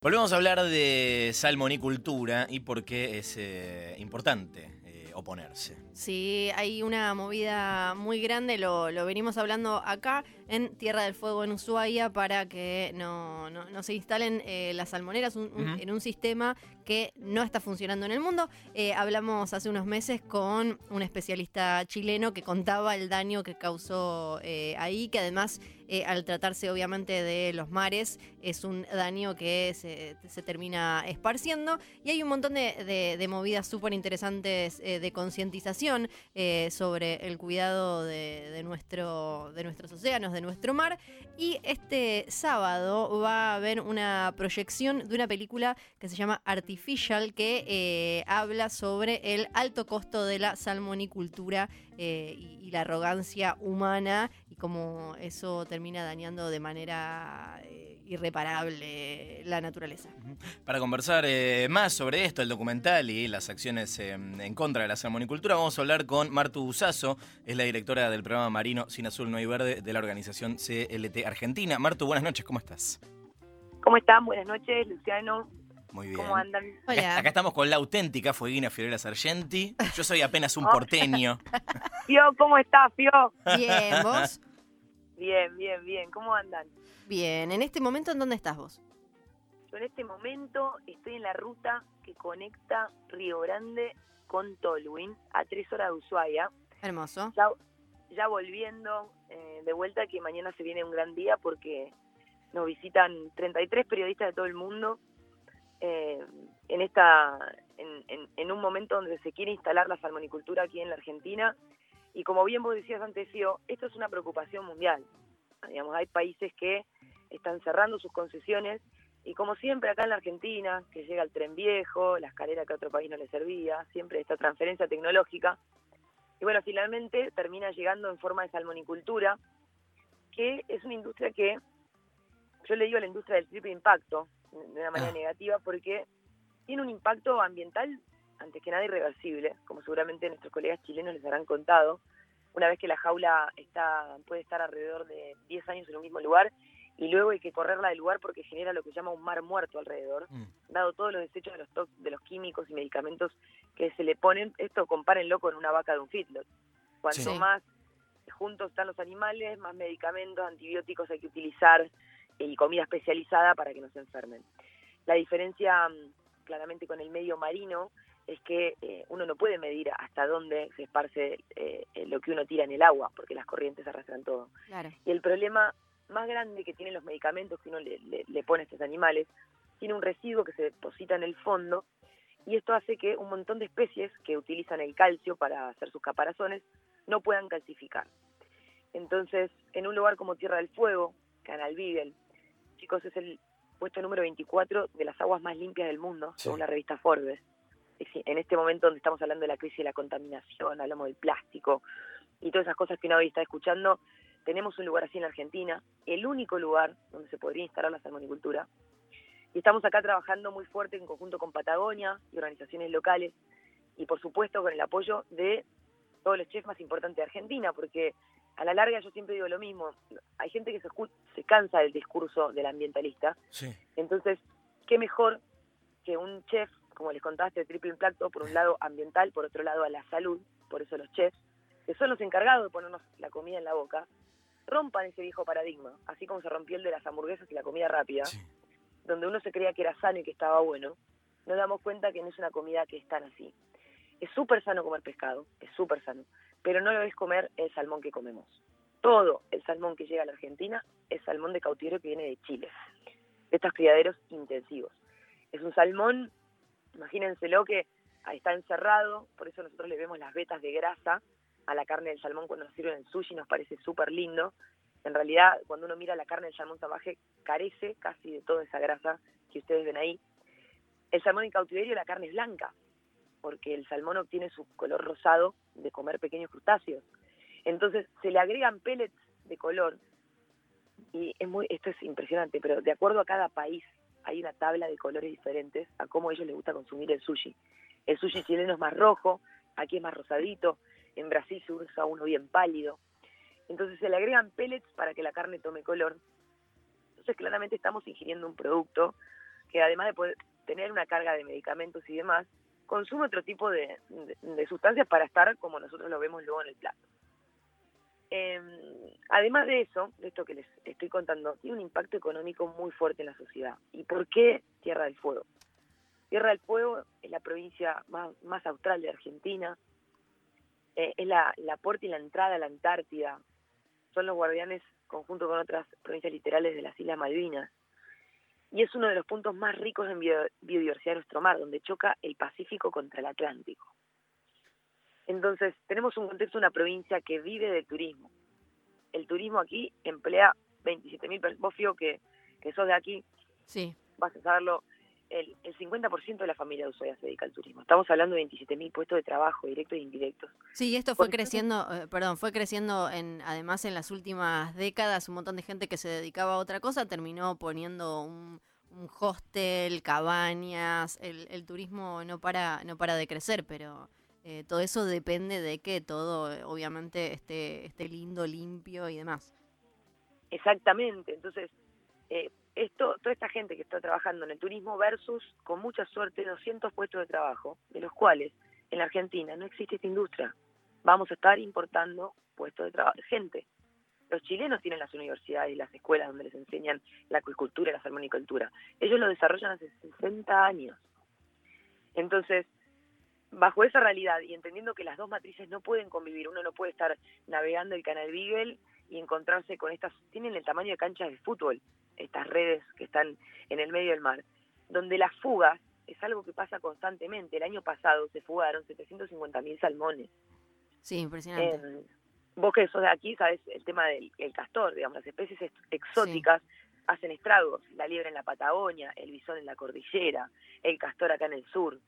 Volvemos a hablar de salmonicultura y por qué es eh, importante eh, oponerse. Sí, hay una movida muy grande, lo, lo venimos hablando acá en Tierra del Fuego, en Ushuaia, para que no, no- no se instalen eh, las salmoneras un- un- Ujú. en un sistema que no está funcionando en el mundo. Eh, hablamos hace unos meses con un especialista chileno que contaba el daño que causó eh, ahí, que además, al tratarse obviamente de los mares, es un daño que se, se termina esparciendo. Y hay un montón de, de- de movidas súper interesantes de concientización sobre el cuidado de, de nuestro, de nuestros océanos, de nuestro mar. Y este sábado va a haber una proyección de una película que se llama Artificial, que eh, habla sobre el alto costo de la salmonicultura eh, y, y la arrogancia humana y cómo eso termina dañando de manera eh, irreparable la naturaleza. Para conversar eh, más sobre esto, el documental y las acciones eh, en contra de la salmonicultura, vamos a hablar con Martu Busazo, es la directora del programa Marino Sin Azul No hay Verde de la organización CLT Argentina. Martu, buenas noches, ¿cómo estás? ¿Cómo están? Buenas noches, Luciano. Muy bien. ¿Cómo andan? Acá, Hola. acá estamos con la auténtica Fueguina Fiorella Sargenti. Yo soy apenas un Oh. porteño. Fio, ¿cómo estás, Fio? Bien, vos. Bien, bien, bien. ¿Cómo andan? Bien, en este momento, ¿en dónde estás vos? Yo en este momento estoy en la ruta que conecta Río Grande con Tolwyn, a tres horas de Ushuaia. Hermoso. Ya, ya volviendo eh, de vuelta, que mañana se viene un gran día porque nos visitan 33 periodistas de todo el mundo eh, en esta en, en- un momento donde se quiere instalar la salmonicultura aquí en la Argentina. Y como bien vos decías antes esto es una preocupación mundial. Digamos hay países que están cerrando sus concesiones y como siempre acá en la Argentina que llega el tren viejo la escalera que a otro país no le servía siempre esta transferencia tecnológica. Y bueno finalmente termina llegando en forma de salmonicultura que es una industria que yo le digo a la industria del triple impacto de una manera Ah. negativa porque tiene un impacto ambiental antes que nada irreversible, como seguramente nuestros colegas chilenos les habrán contado. Una vez que la jaula está puede estar alrededor de 10 años en un mismo lugar y luego hay que correrla del lugar porque genera lo que se llama un mar muerto alrededor, Mm. dado todos los desechos de los tox- de los químicos y medicamentos que se le ponen, esto compárenlo con una vaca de un feedlot. Cuanto Sí. más juntos están los animales, más medicamentos, antibióticos hay que utilizar y comida especializada para que no se enfermen. La diferencia mm, claramente con el medio marino es que eh, uno no puede medir hasta dónde se esparce eh, eh, lo que uno tira en el agua, porque las corrientes arrastran todo. Claro. Y el problema más grande que tienen los medicamentos que uno le, le- le pone a estos animales, tiene un residuo que se deposita en el fondo y esto hace que un montón de especies que utilizan el calcio para hacer sus caparazones no puedan calcificar. Entonces, en un lugar como Tierra del Fuego, Canal Beagle, chicos, es el puesto número 24 de las aguas más limpias del mundo, Sí. según la revista Forbes. Es decir, En este momento donde estamos hablando de la crisis de la contaminación, hablamos del plástico y todas esas cosas que uno hoy está escuchando, tenemos un lugar así en la Argentina, el único lugar donde se podría instalar la salmonicultura. Y estamos acá trabajando muy fuerte en conjunto con Patagonia y organizaciones locales y por supuesto con el apoyo de todos los chefs más importantes de Argentina, porque a la larga yo siempre digo lo mismo, hay gente que se, se cansa del discurso del ambientalista, Sí. entonces, ¿qué mejor que un chef, como les contaste, triple impacto, por un lado ambiental, por otro lado a la salud, por eso los chefs, que son los encargados de ponernos la comida en la boca, rompan ese viejo paradigma, así como se rompió el de las hamburguesas y la comida rápida, Sí. donde uno se creía que era sano y que estaba bueno, nos damos cuenta que no es una comida que es tan así. Es súper sano comer pescado, es súper sano, pero no lo es comer el salmón que comemos. Todo el salmón que llega a la Argentina es salmón de cautiverio que viene de Chile, de estos criaderos intensivos. Es un salmón, imagínenselo que está encerrado, por eso nosotros le vemos las vetas de grasa a la carne del salmón cuando nos sirven en sushi, nos parece súper lindo. En realidad, cuando uno mira la carne del salmón salvaje, carece casi de toda esa grasa que ustedes ven ahí. El salmón en cautiverio, la carne es blanca, porque el salmón obtiene su color rosado de comer pequeños crustáceos. Entonces, se le agregan pellets de color, y es muy, esto es impresionante, pero de acuerdo a cada país hay una tabla de colores diferentes a cómo a ellos les gusta consumir el sushi. El sushi chileno es más rojo, aquí es más rosadito, en Brasil se usa uno bien pálido. Entonces se le agregan pellets para que la carne tome color. Entonces claramente estamos ingiriendo un producto que además de poder tener una carga de medicamentos y demás, consume otro tipo de, sustancias para estar como nosotros lo vemos luego en el plato. Em, además de eso, de esto que les estoy contando, tiene un impacto económico muy fuerte en la sociedad. ¿Y por qué Tierra del Fuego? Tierra del Fuego es la provincia más, austral de Argentina, eh, es la, la puerta y la entrada a la Antártida, son los guardianes conjunto con otras provincias literales de las Islas Malvinas y es uno de los puntos más ricos en biodiversidad de nuestro mar, donde choca el Pacífico contra el Atlántico. Entonces, tenemos un contexto, una provincia que vive del turismo. El turismo aquí emplea 27.000 personas. Vos, Fío, que, que sos de aquí, sí. vas a saberlo, el, el 50% de la familia de Ushuaia se dedica al turismo. Estamos hablando de 27.000 puestos de trabajo, directos e indirectos. Sí, esto fue creciendo, eh, perdón, fue creciendo en, además en las últimas décadas, un montón de gente que se dedicaba a otra cosa terminó poniendo un, hostel, cabañas, el, el, turismo no para, no para de crecer, pero eh, todo eso depende de que todo eh, obviamente esté, esté lindo, limpio y demás. Exactamente, entonces eh, esto, toda esta gente que está trabajando en el turismo versus, con mucha suerte, 200 puestos de trabajo, de los cuales en la Argentina no existe esta industria. Vamos a estar importando puestos de trabajo, gente. Los chilenos tienen las universidades y las escuelas donde les enseñan la acuicultura y la salmonicultura. Ellos lo desarrollan hace 60 años. Entonces, bajo esa realidad y entendiendo que las dos matrices no pueden convivir, uno no puede estar navegando el canal Beagle y encontrarse con estas, tienen el tamaño de canchas de fútbol, estas redes que están en el medio del mar, donde las fugas es algo que pasa constantemente. El año pasado se fugaron 750.000 salmones. Sí, impresionante. vos que sos de aquí sabes el tema del castor, digamos, las especies exóticas hacen estragos, la liebre en la Patagonia, el bisón en la cordillera, el castor acá en el sur,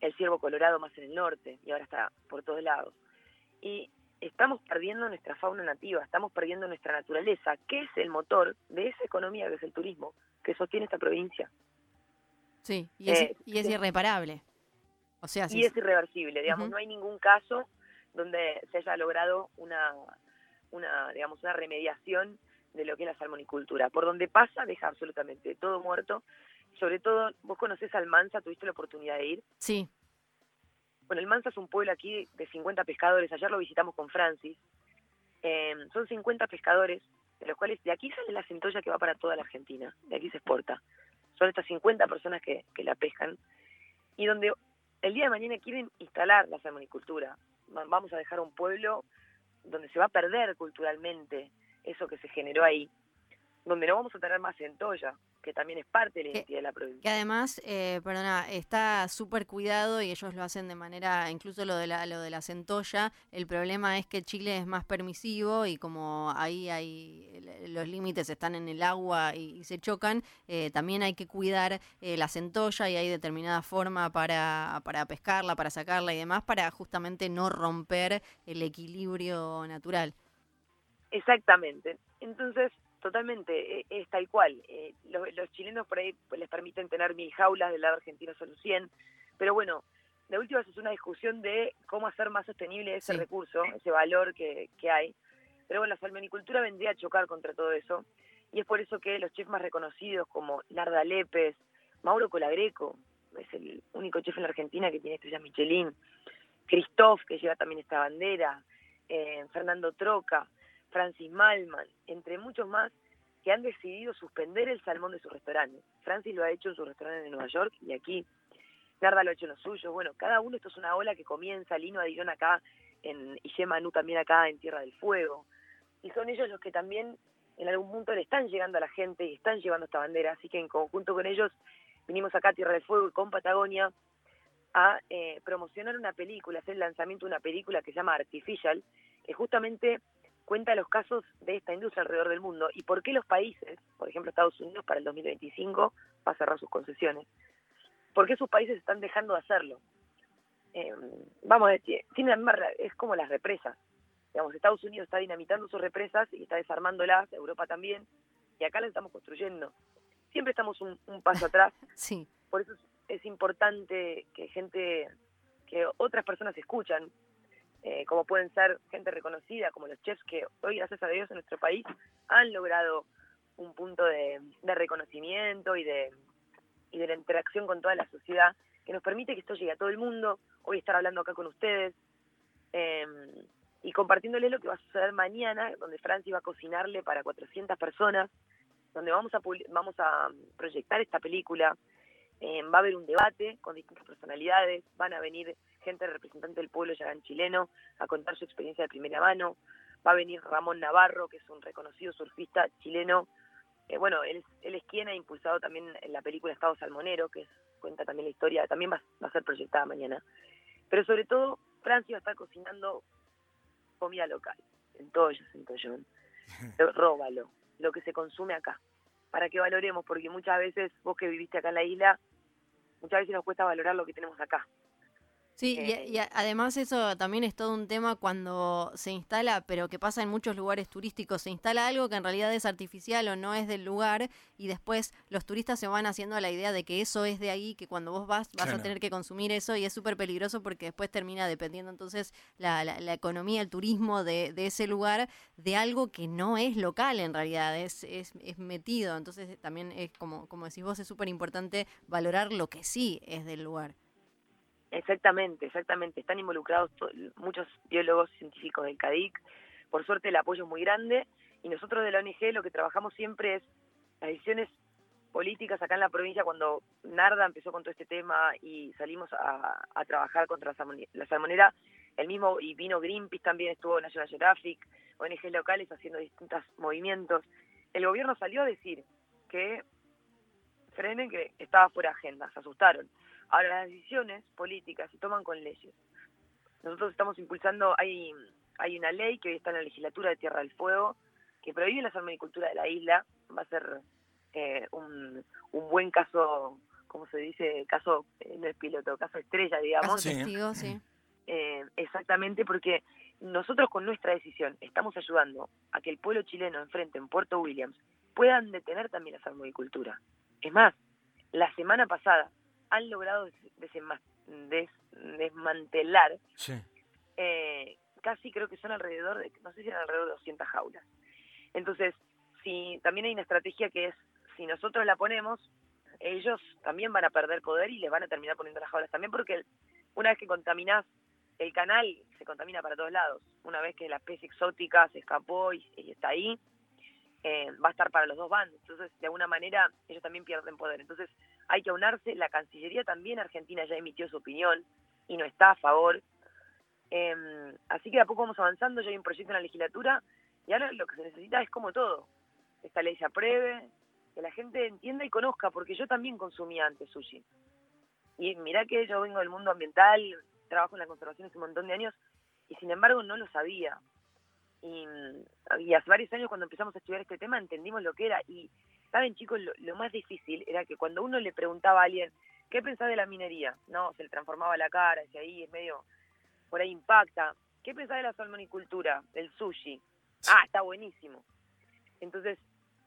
el ciervo colorado más en el norte y ahora está por todos lados. Y estamos perdiendo nuestra fauna nativa, estamos perdiendo nuestra naturaleza, que es el motor de esa economía que es el turismo, que sostiene esta provincia. Sí, y es, eh, y es irreparable. O sea, y es irreversible, digamos, no hay ningún caso donde se haya logrado una, una, digamos, una remediación de lo que es la salmonicultura. Por donde pasa, deja absolutamente todo muerto. Sobre todo, vos conocés Almanza, tuviste la oportunidad de ir. Sí. Bueno, el Mansa es un pueblo aquí de 50 pescadores, ayer lo visitamos con Francis. Em, son 50 pescadores, de los cuales de aquí sale la centolla que va para toda la Argentina, de aquí se exporta. Son estas 50 personas que, que la pescan y donde el día de mañana quieren instalar la salmonicultura. Vamos a dejar un pueblo donde se va a perder culturalmente eso que se generó ahí, donde no vamos a tener más centolla, que también es parte de la identidad de la provincia. Que además, eh, perdona, está súper cuidado y ellos lo hacen de manera, incluso lo de la, lo de la centolla, el problema es que Chile es más permisivo y como ahí hay los límites están en el agua y, se chocan, eh, también hay que cuidar eh, la centolla y hay determinada forma para, para pescarla, para sacarla y demás, para justamente no romper el equilibrio natural. Exactamente. Entonces, totalmente, e, es, tal cual. Eh, los, chilenos por ahí pues, les permiten tener mil jaulas, del lado argentino son 100, pero bueno, de última es una discusión de cómo hacer más sostenible ese recurso, ese valor que, que hay. Pero bueno, la salmonicultura vendría a chocar contra todo eso, y es por eso que los chefs más reconocidos como Narda Lépez, Mauro Colagreco, es el único chef en la Argentina que tiene estrella Michelin, Christoph, que lleva también esta bandera, eh, Fernando Troca, Francis Malman, entre muchos más, que han decidido suspender el salmón de sus restaurantes. Francis lo ha hecho en su restaurante de Nueva York y aquí Narda lo ha hecho en los suyos. Bueno, cada uno esto es una ola que comienza, Lino Adillón acá en, y Yema también acá en Tierra del Fuego. Y son ellos los que también en algún punto le están llegando a la gente y están llevando esta bandera. Así que en conjunto con ellos vinimos acá a Tierra del Fuego y con Patagonia a eh, promocionar una película, hacer el lanzamiento de una película que se llama Artificial, que justamente cuenta los casos de esta industria alrededor del mundo y por qué los países, por ejemplo Estados Unidos para el 2025 va a cerrar sus concesiones, por qué sus países están dejando de hacerlo. Eh, vamos a decir, tiene la misma, es como las represas. Digamos, Estados Unidos está dinamitando sus represas y está desarmándolas, Europa también, y acá las estamos construyendo. Siempre estamos un, paso atrás. sí. Por eso es importante que gente, que otras personas escuchan, eh, como pueden ser gente reconocida, como los chefs que hoy, gracias a Dios, en nuestro país han logrado un punto de, reconocimiento y de, y de la interacción con toda la sociedad que nos permite que esto llegue a todo el mundo, hoy estar hablando acá con ustedes eh, y compartiéndoles lo que va a suceder mañana, donde Francis va a cocinarle para 400 personas, donde vamos a, vamos a proyectar esta película, eh, va a haber un debate con distintas personalidades, van a venir gente representante del pueblo yagán chileno a contar su experiencia de primera mano, va a venir Ramón Navarro, que es un reconocido surfista chileno, eh, bueno, él, él, es quien ha impulsado también la película Estado Salmonero, que cuenta también la historia, también va, a ser proyectada mañana. Pero sobre todo, Francia va a estar cocinando comida local, en todo Centollón. Róbalo, lo que se consume acá, para que valoremos, porque muchas veces, vos que viviste acá en la isla, muchas veces nos cuesta valorar lo que tenemos acá. Sí, y, eh, además eso también es todo un tema cuando se instala, pero que pasa en muchos lugares turísticos, se instala algo que en realidad es artificial o no es del lugar y después los turistas se van haciendo la idea de que eso es de ahí, que cuando vos vas vas a tener que consumir eso y es súper peligroso porque después termina dependiendo entonces la, la, economía, el turismo de, de, ese lugar de algo que no es local en realidad, es, es, es metido, entonces también es como, como decís vos, es súper importante valorar lo que sí es del lugar. Exactamente, exactamente. Están involucrados muchos biólogos científicos del CADIC. Por suerte el apoyo es muy grande y nosotros de la ONG lo que trabajamos siempre es las decisiones políticas acá en la provincia cuando Narda empezó con todo este tema y salimos a, trabajar contra la salmonera, el mismo y vino Greenpeace también estuvo National Geographic, ONG locales haciendo distintos movimientos. El gobierno salió a decir que frenen que estaba fuera de agenda, se asustaron. Ahora, las decisiones políticas se toman con leyes. Nosotros estamos impulsando, hay, hay una ley que hoy está en la legislatura de Tierra del Fuego que prohíbe la salmonicultura de la isla. Va a ser eh, un, un buen caso, ¿cómo se dice? Caso, eh, no es piloto, caso estrella, digamos. Caso sí. Eh, exactamente, porque nosotros con nuestra decisión estamos ayudando a que el pueblo chileno enfrente en Puerto Williams puedan detener también la salmonicultura. Es más, la semana pasada han logrado desmantelar eh, casi creo que son alrededor de, no sé si eran alrededor de 200 jaulas. Entonces, si también hay una estrategia que es, si nosotros la ponemos, ellos también van a perder poder y les van a terminar poniendo las jaulas también porque una vez que contaminás el canal, se contamina para todos lados. Una vez que la especie exótica se escapó y, está ahí, eh, va a estar para los dos bandos. Entonces, de alguna manera, ellos también pierden poder. Entonces, hay que aunarse. La Cancillería también Argentina ya emitió su opinión y no está a favor. Em, así que a poco vamos avanzando. Ya hay un proyecto en la legislatura y ahora lo que se necesita es como todo. Esta ley se apruebe, que la gente entienda y conozca, porque yo también consumía antes sushi. Y mirá que yo vengo del mundo ambiental, trabajo en la conservación hace un montón de años y sin embargo no lo sabía. Y, y hace varios años cuando empezamos a estudiar este tema entendimos lo que era y Saben, chicos, lo, más difícil era que cuando uno le preguntaba a alguien, ¿qué pensás de la minería? No, se le transformaba la cara, y ahí es medio, por ahí impacta. ¿Qué pensás de la salmonicultura, del sushi? Ah, está buenísimo. Entonces,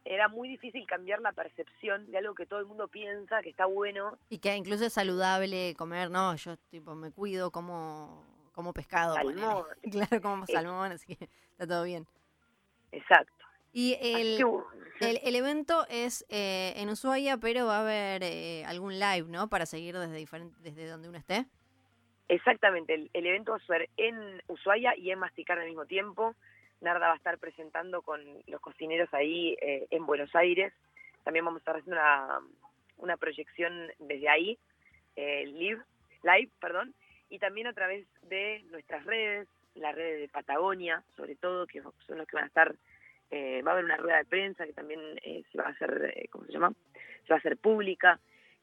era muy difícil cambiar la percepción de algo que todo el mundo piensa que está bueno. Y que incluso es saludable comer, no, yo tipo me cuido como, como pescado. Salmón. Claro, como salmón, así que está todo bien. Exacto. Y el, el, el, evento es eh, en Ushuaia, pero va a haber eh, algún live, ¿no? Para seguir desde, diferente, desde donde uno esté. Exactamente, el, evento va a ser en Ushuaia y en Masticar al mismo tiempo. Narda va a estar presentando con los cocineros ahí eh, en Buenos Aires. También vamos a estar haciendo una, una proyección desde ahí, live, live, perdón, y también a través de nuestras redes, las redes de Patagonia, sobre todo, que son los que van a estar eh, va a haber una rueda de prensa que también eh, se va a hacer, eh, ¿cómo se llama? Se va a hacer pública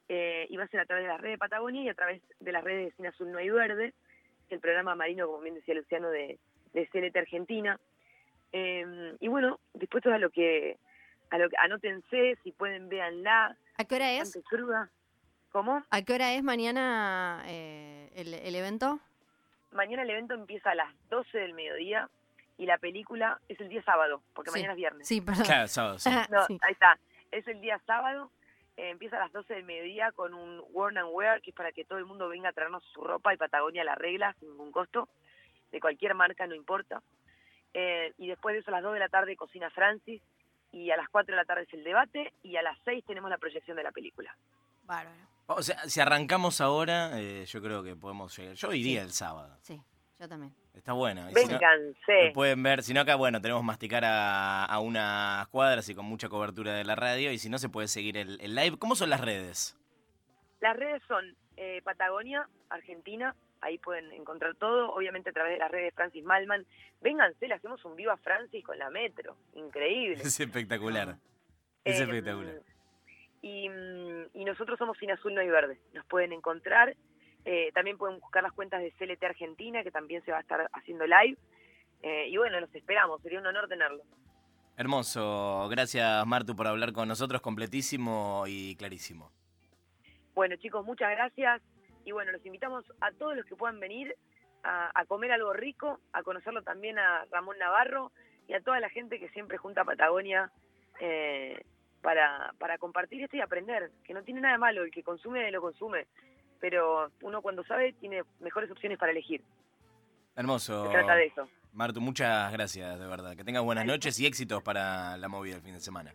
y va a ser a través de la red de Patagonia y a través de las redes de Cine Azul No hay Verde, el programa marino, como bien decía Luciano, de, de CLT Argentina. Em, y bueno, dispuestos a lo que, a lo que, anótense, si pueden, véanla. ¿A qué hora es? Cruda. ¿Cómo? ¿A qué hora es mañana el, el evento? Mañana el evento empieza a las 12 del mediodía y la película es el día sábado, porque mañana es viernes. Sí, perdón. Claro, sábado, sí. no, ahí está. Es el día sábado, eh, empieza a las 12 del mediodía con un Worn and Wear, que es para que todo el mundo venga a traernos su ropa y Patagonia la regla, sin ningún costo, de cualquier marca, no importa. Eh, y después de eso, a las 2 de la tarde, cocina Francis, y a las 4 de la tarde es el debate, y a las 6 tenemos la proyección de la película. Bárbaro. O sea, si arrancamos ahora, eh, yo creo que podemos llegar. Yo iría Sí. el sábado. Sí, yo también. Está buena. Y si no- lo pueden ver, si no acá, bueno, tenemos masticar a, a unas cuadras y con mucha cobertura de la radio. Y si no, se puede seguir el, el live. ¿Cómo son las redes? Las redes son eh, Patagonia, Argentina, ahí pueden encontrar todo, obviamente a través de las redes de Francis Malman. Vénganse, le hacemos un vivo a Francis con la metro, increíble. Es espectacular. Es Eh, espectacular. Y, y nosotros somos Sin Azul No hay Verde, nos pueden encontrar. Eh, también pueden buscar las cuentas de CLT Argentina, que también se va a estar haciendo live. Eh, y bueno, los esperamos, sería un honor tenerlos. Hermoso. Gracias, Martu, por hablar con nosotros. Completísimo y clarísimo. Bueno, chicos, muchas gracias. Y bueno, los invitamos a todos los que puedan venir a, a comer algo rico, a conocerlo también a Ramón Navarro y a toda la gente que siempre junta a Patagonia eh, para, para compartir esto y aprender, que no tiene nada de malo, el que consume lo consume, pero uno cuando sabe tiene mejores opciones para elegir. Hermoso. Se trata de eso. Martu, muchas gracias, de verdad. Que tengas buenas noches y éxitos para la movida del fin de semana.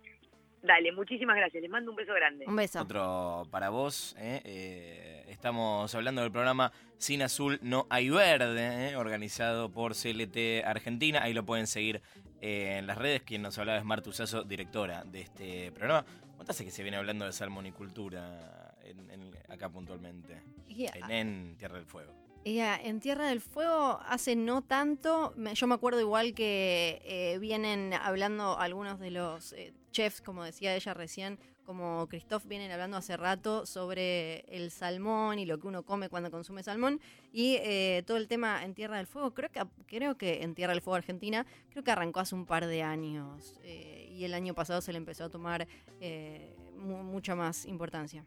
Dale, muchísimas gracias. Les mando un beso grande. Un beso. Otro para vos. ¿eh? Eh, estamos hablando del programa Sin Azul No Hay Verde, ¿eh? organizado por CLT Argentina. Ahí lo pueden seguir eh, en las redes. Quien nos hablaba es Martu Sasso, directora de este programa. ¿Cuánto hace que se viene hablando de salmonicultura en, en- acá puntualmente? En, en Tierra del Fuego. y, ah, en Tierra del Fuego hace no tanto, me- yo me acuerdo igual que eh, vienen hablando algunos de los eh, chefs, como decía ella recién, como Christoph, vienen hablando hace rato sobre el salmón y lo que uno come cuando consume salmón y eh, todo el tema en Tierra del Fuego. Creo que creo que en Tierra del Fuego Argentina creo que arrancó hace un par de años eh, y el año pasado se le empezó a tomar eh, mu- mucha más importancia.